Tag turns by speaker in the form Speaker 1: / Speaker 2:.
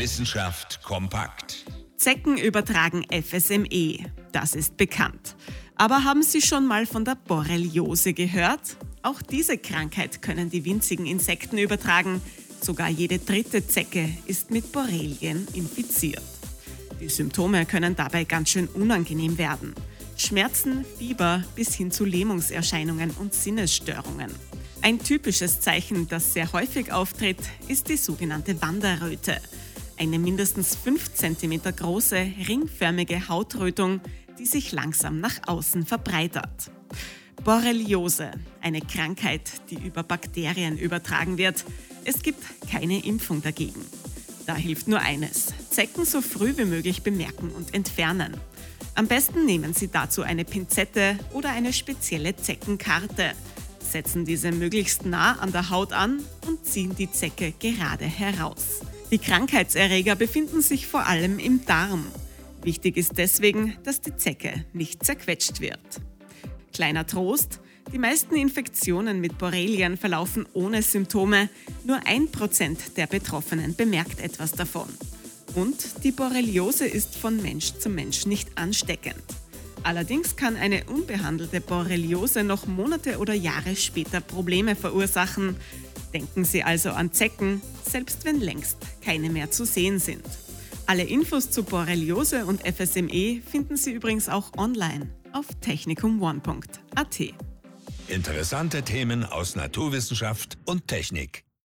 Speaker 1: Wissenschaft kompakt.
Speaker 2: Zecken übertragen FSME, das ist bekannt. Aber haben Sie schon mal von der Borreliose gehört? Auch diese Krankheit können die winzigen Insekten übertragen. Sogar jede dritte Zecke ist mit Borrelien infiziert. Die Symptome können dabei ganz schön unangenehm werden. Schmerzen, Fieber bis hin zu Lähmungserscheinungen und Sinnesstörungen. Ein typisches Zeichen, das sehr häufig auftritt, ist die sogenannte Wanderröte. Eine mindestens 5 cm große, ringförmige Hautrötung, die sich langsam nach außen verbreitert. Borreliose, eine Krankheit, die über Bakterien übertragen wird. Es gibt keine Impfung dagegen. Da hilft nur eines, Zecken so früh wie möglich bemerken und entfernen. Am besten nehmen Sie dazu eine Pinzette oder eine spezielle Zeckenkarte, setzen diese möglichst nah an der Haut an und ziehen die Zecke gerade heraus. Die Krankheitserreger befinden sich vor allem im Darm. Wichtig ist deswegen, dass die Zecke nicht zerquetscht wird. Kleiner Trost, die meisten Infektionen mit Borrelien verlaufen ohne Symptome, nur ein Prozent der Betroffenen bemerkt etwas davon. Und die Borreliose ist von Mensch zu Mensch nicht ansteckend. Allerdings kann eine unbehandelte Borreliose noch Monate oder Jahre später Probleme verursachen. Denken Sie also an Zecken, selbst wenn längst keine mehr zu sehen sind. Alle Infos zu Borreliose und FSME finden Sie übrigens auch online auf technikumone.at.
Speaker 1: Interessante Themen aus Naturwissenschaft und Technik.